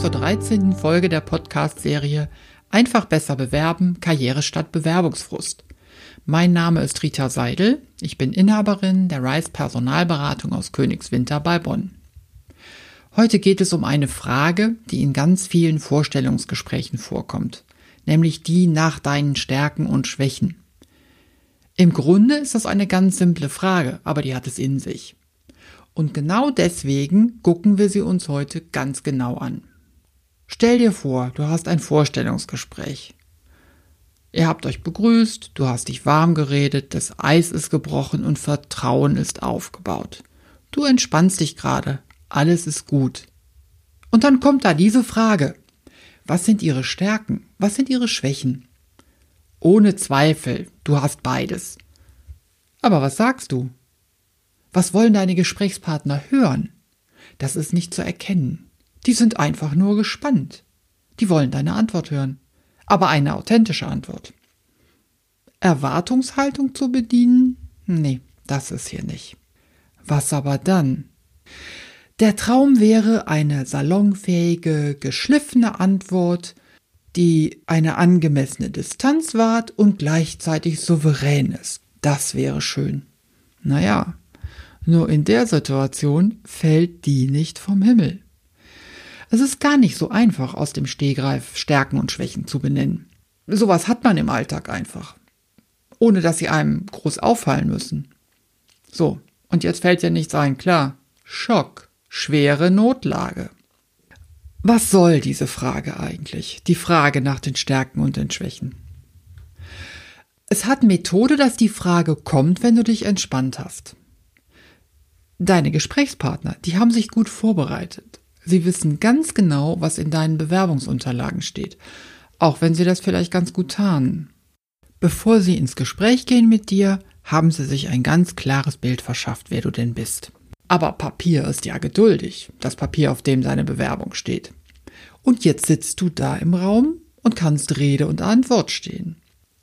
zur 13. Folge der Podcast-Serie Einfach besser bewerben, Karriere statt Bewerbungsfrust. Mein Name ist Rita Seidel, ich bin Inhaberin der Rice Personalberatung aus Königswinter bei Bonn. Heute geht es um eine Frage, die in ganz vielen Vorstellungsgesprächen vorkommt, nämlich die nach deinen Stärken und Schwächen. Im Grunde ist das eine ganz simple Frage, aber die hat es in sich. Und genau deswegen gucken wir sie uns heute ganz genau an. Stell dir vor, du hast ein Vorstellungsgespräch. Ihr habt euch begrüßt, du hast dich warm geredet, das Eis ist gebrochen und Vertrauen ist aufgebaut. Du entspannst dich gerade, alles ist gut. Und dann kommt da diese Frage. Was sind ihre Stärken? Was sind ihre Schwächen? Ohne Zweifel, du hast beides. Aber was sagst du? Was wollen deine Gesprächspartner hören? Das ist nicht zu erkennen. Die sind einfach nur gespannt. Die wollen deine Antwort hören. Aber eine authentische Antwort. Erwartungshaltung zu bedienen? Nee, das ist hier nicht. Was aber dann? Der Traum wäre eine salonfähige, geschliffene Antwort, die eine angemessene Distanz wahrt und gleichzeitig souverän ist. Das wäre schön. Naja, nur in der Situation fällt die nicht vom Himmel. Es ist gar nicht so einfach, aus dem Stehgreif Stärken und Schwächen zu benennen. Sowas hat man im Alltag einfach. Ohne dass sie einem groß auffallen müssen. So, und jetzt fällt ja nichts ein, klar. Schock, schwere Notlage. Was soll diese Frage eigentlich? Die Frage nach den Stärken und den Schwächen. Es hat Methode, dass die Frage kommt, wenn du dich entspannt hast. Deine Gesprächspartner, die haben sich gut vorbereitet. Sie wissen ganz genau, was in deinen Bewerbungsunterlagen steht, auch wenn sie das vielleicht ganz gut tarnen. Bevor sie ins Gespräch gehen mit dir, haben sie sich ein ganz klares Bild verschafft, wer du denn bist. Aber Papier ist ja geduldig, das Papier, auf dem deine Bewerbung steht. Und jetzt sitzt du da im Raum und kannst Rede und Antwort stehen.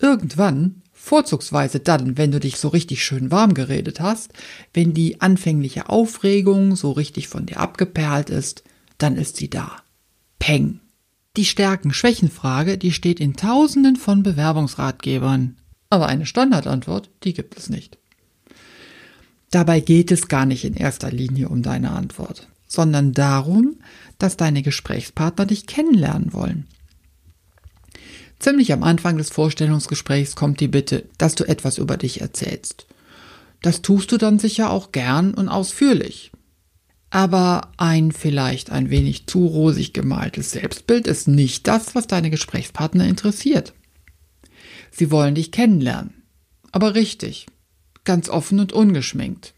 Irgendwann, vorzugsweise dann, wenn du dich so richtig schön warm geredet hast, wenn die anfängliche Aufregung so richtig von dir abgeperlt ist, dann ist sie da. Peng. Die Stärken-Schwächen-Frage, die steht in tausenden von Bewerbungsratgebern. Aber eine Standardantwort, die gibt es nicht. Dabei geht es gar nicht in erster Linie um deine Antwort, sondern darum, dass deine Gesprächspartner dich kennenlernen wollen. Ziemlich am Anfang des Vorstellungsgesprächs kommt die Bitte, dass du etwas über dich erzählst. Das tust du dann sicher auch gern und ausführlich. Aber ein vielleicht ein wenig zu rosig gemaltes Selbstbild ist nicht das, was deine Gesprächspartner interessiert. Sie wollen dich kennenlernen. Aber richtig. Ganz offen und ungeschminkt.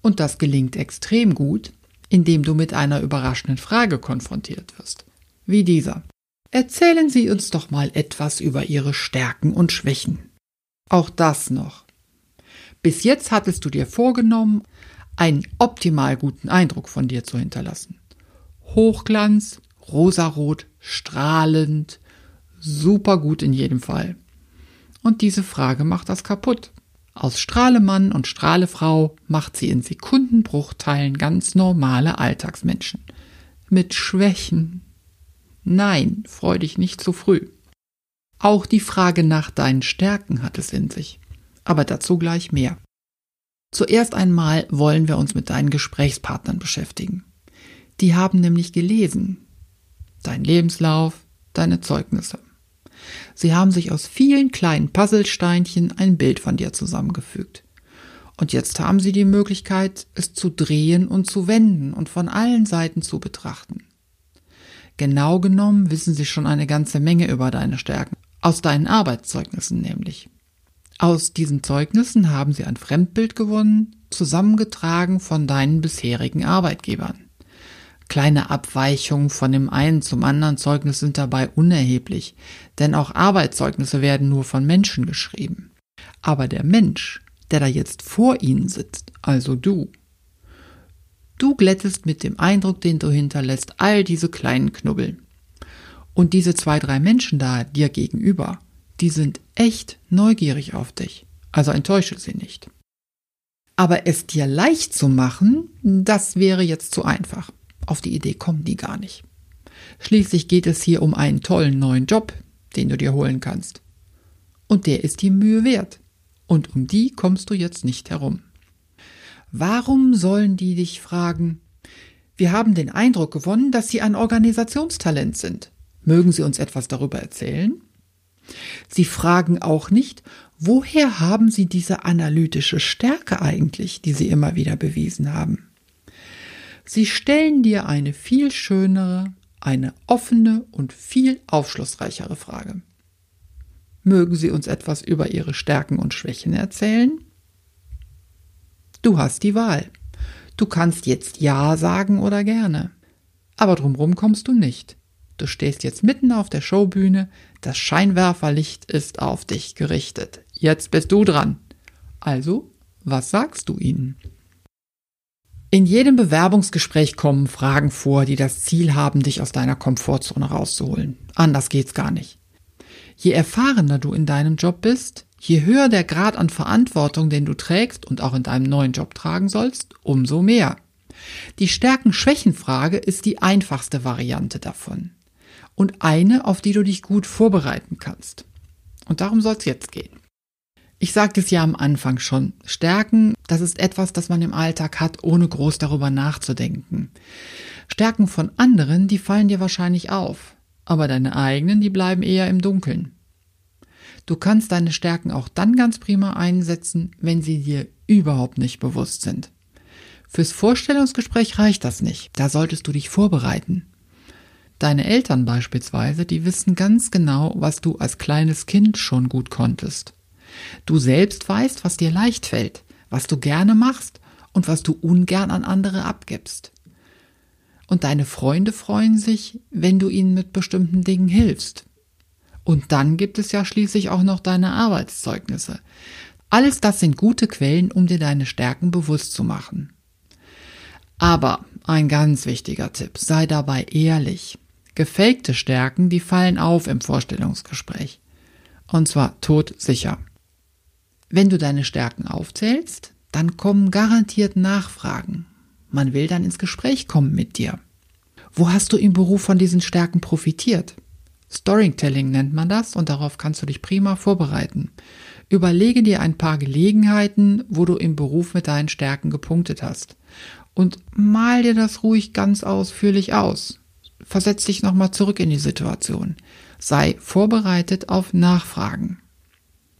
Und das gelingt extrem gut, indem du mit einer überraschenden Frage konfrontiert wirst. Wie dieser. Erzählen Sie uns doch mal etwas über Ihre Stärken und Schwächen. Auch das noch. Bis jetzt hattest du dir vorgenommen, einen optimal guten Eindruck von dir zu hinterlassen. Hochglanz, rosarot, strahlend, super gut in jedem Fall. Und diese Frage macht das kaputt. Aus Strahlemann und Strahlefrau macht sie in Sekundenbruchteilen ganz normale Alltagsmenschen. Mit Schwächen. Nein, freu dich nicht zu früh. Auch die Frage nach deinen Stärken hat es in sich. Aber dazu gleich mehr. Zuerst einmal wollen wir uns mit deinen Gesprächspartnern beschäftigen. Die haben nämlich gelesen. Dein Lebenslauf, deine Zeugnisse. Sie haben sich aus vielen kleinen Puzzlesteinchen ein Bild von dir zusammengefügt. Und jetzt haben sie die Möglichkeit, es zu drehen und zu wenden und von allen Seiten zu betrachten. Genau genommen wissen sie schon eine ganze Menge über deine Stärken, aus deinen Arbeitszeugnissen nämlich. Aus diesen Zeugnissen haben sie ein Fremdbild gewonnen, zusammengetragen von deinen bisherigen Arbeitgebern. Kleine Abweichungen von dem einen zum anderen Zeugnis sind dabei unerheblich, denn auch Arbeitszeugnisse werden nur von Menschen geschrieben. Aber der Mensch, der da jetzt vor ihnen sitzt, also du, du glättest mit dem Eindruck, den du hinterlässt, all diese kleinen Knubbel. Und diese zwei, drei Menschen da dir gegenüber, die sind echt neugierig auf dich, also enttäusche sie nicht. Aber es dir leicht zu machen, das wäre jetzt zu einfach. Auf die Idee kommen die gar nicht. Schließlich geht es hier um einen tollen neuen Job, den du dir holen kannst. Und der ist die Mühe wert. Und um die kommst du jetzt nicht herum. Warum sollen die dich fragen? Wir haben den Eindruck gewonnen, dass Sie ein Organisationstalent sind. Mögen Sie uns etwas darüber erzählen? Sie fragen auch nicht, woher haben Sie diese analytische Stärke eigentlich, die Sie immer wieder bewiesen haben? Sie stellen dir eine viel schönere, eine offene und viel aufschlussreichere Frage. Mögen Sie uns etwas über Ihre Stärken und Schwächen erzählen? Du hast die Wahl. Du kannst jetzt Ja sagen oder gerne. Aber drumrum kommst du nicht. Du stehst jetzt mitten auf der Showbühne, das Scheinwerferlicht ist auf dich gerichtet. Jetzt bist du dran. Also, was sagst du ihnen? In jedem Bewerbungsgespräch kommen Fragen vor, die das Ziel haben, dich aus deiner Komfortzone rauszuholen. Anders geht's gar nicht. Je erfahrener du in deinem Job bist, je höher der Grad an Verantwortung, den du trägst und auch in deinem neuen Job tragen sollst, umso mehr. Die Stärken-Schwächen-Frage ist die einfachste Variante davon. Und eine, auf die du dich gut vorbereiten kannst. Und darum soll es jetzt gehen. Ich sagte es ja am Anfang schon. Stärken, das ist etwas, das man im Alltag hat, ohne groß darüber nachzudenken. Stärken von anderen, die fallen dir wahrscheinlich auf. Aber deine eigenen, die bleiben eher im Dunkeln. Du kannst deine Stärken auch dann ganz prima einsetzen, wenn sie dir überhaupt nicht bewusst sind. Fürs Vorstellungsgespräch reicht das nicht. Da solltest du dich vorbereiten. Deine Eltern beispielsweise, die wissen ganz genau, was du als kleines Kind schon gut konntest. Du selbst weißt, was dir leicht fällt, was du gerne machst und was du ungern an andere abgibst. Und deine Freunde freuen sich, wenn du ihnen mit bestimmten Dingen hilfst. Und dann gibt es ja schließlich auch noch deine Arbeitszeugnisse. Alles das sind gute Quellen, um dir deine Stärken bewusst zu machen. Aber ein ganz wichtiger Tipp, sei dabei ehrlich. Gefakte Stärken, die fallen auf im Vorstellungsgespräch. Und zwar todsicher. Wenn du deine Stärken aufzählst, dann kommen garantiert Nachfragen. Man will dann ins Gespräch kommen mit dir. Wo hast du im Beruf von diesen Stärken profitiert? Storytelling nennt man das und darauf kannst du dich prima vorbereiten. Überlege dir ein paar Gelegenheiten, wo du im Beruf mit deinen Stärken gepunktet hast. Und mal dir das ruhig ganz ausführlich aus. Versetz dich nochmal zurück in die Situation. Sei vorbereitet auf Nachfragen.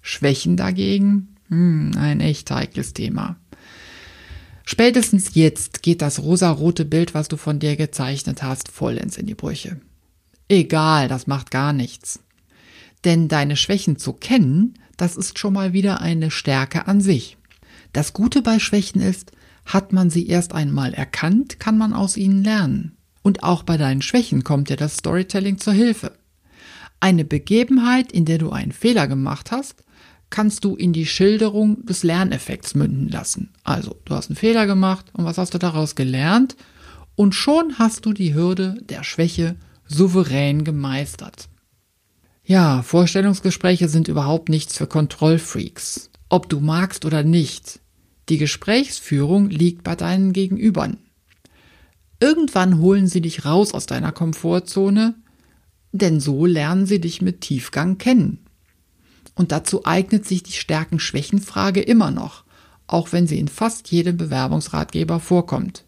Schwächen dagegen? Hm, ein echt heikles Thema. Spätestens jetzt geht das rosarote Bild, was du von dir gezeichnet hast, vollends in die Brüche. Egal, das macht gar nichts. Denn deine Schwächen zu kennen, das ist schon mal wieder eine Stärke an sich. Das Gute bei Schwächen ist, hat man sie erst einmal erkannt, kann man aus ihnen lernen. Und auch bei deinen Schwächen kommt dir das Storytelling zur Hilfe. Eine Begebenheit, in der du einen Fehler gemacht hast, kannst du in die Schilderung des Lerneffekts münden lassen. Also, du hast einen Fehler gemacht und was hast du daraus gelernt? Und schon hast du die Hürde der Schwäche souverän gemeistert. Ja, Vorstellungsgespräche sind überhaupt nichts für Kontrollfreaks. Ob du magst oder nicht. Die Gesprächsführung liegt bei deinen Gegenübern. Irgendwann holen sie dich raus aus deiner Komfortzone, denn so lernen sie dich mit Tiefgang kennen. Und dazu eignet sich die Stärken-Schwächen-Frage immer noch, auch wenn sie in fast jedem Bewerbungsratgeber vorkommt.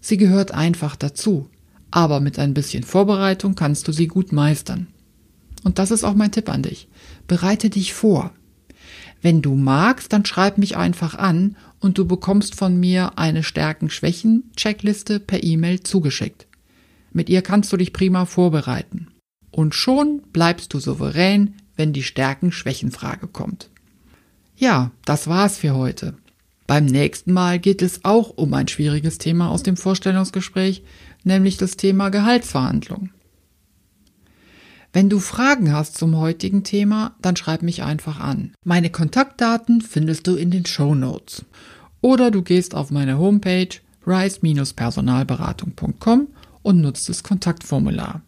Sie gehört einfach dazu aber mit ein bisschen Vorbereitung kannst du sie gut meistern. Und das ist auch mein Tipp an dich. Bereite dich vor. Wenn du magst, dann schreib mich einfach an und du bekommst von mir eine Stärken-Schwächen-Checkliste per E-Mail zugeschickt. Mit ihr kannst du dich prima vorbereiten. Und schon bleibst du souverän, wenn die Stärken-Schwächen-Frage kommt. Ja, das war's für heute. Beim nächsten Mal geht es auch um ein schwieriges Thema aus dem Vorstellungsgespräch, nämlich das Thema Gehaltsverhandlung. Wenn du Fragen hast zum heutigen Thema, dann schreib mich einfach an. Meine Kontaktdaten findest du in den Show Notes. Oder du gehst auf meine Homepage rise-personalberatung.com und nutzt das Kontaktformular.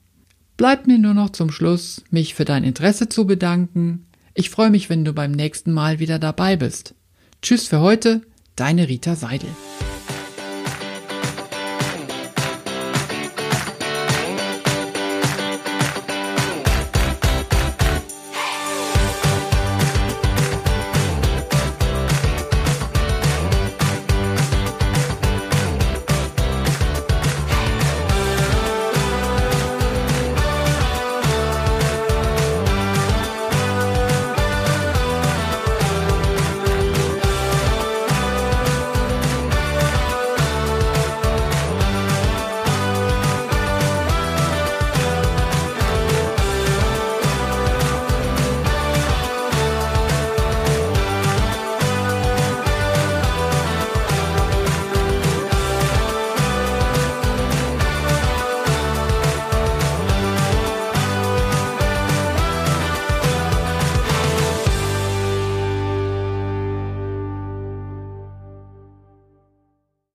Bleibt mir nur noch zum Schluss, mich für dein Interesse zu bedanken. Ich freue mich, wenn du beim nächsten Mal wieder dabei bist. Tschüss für heute, deine Rita Seidel.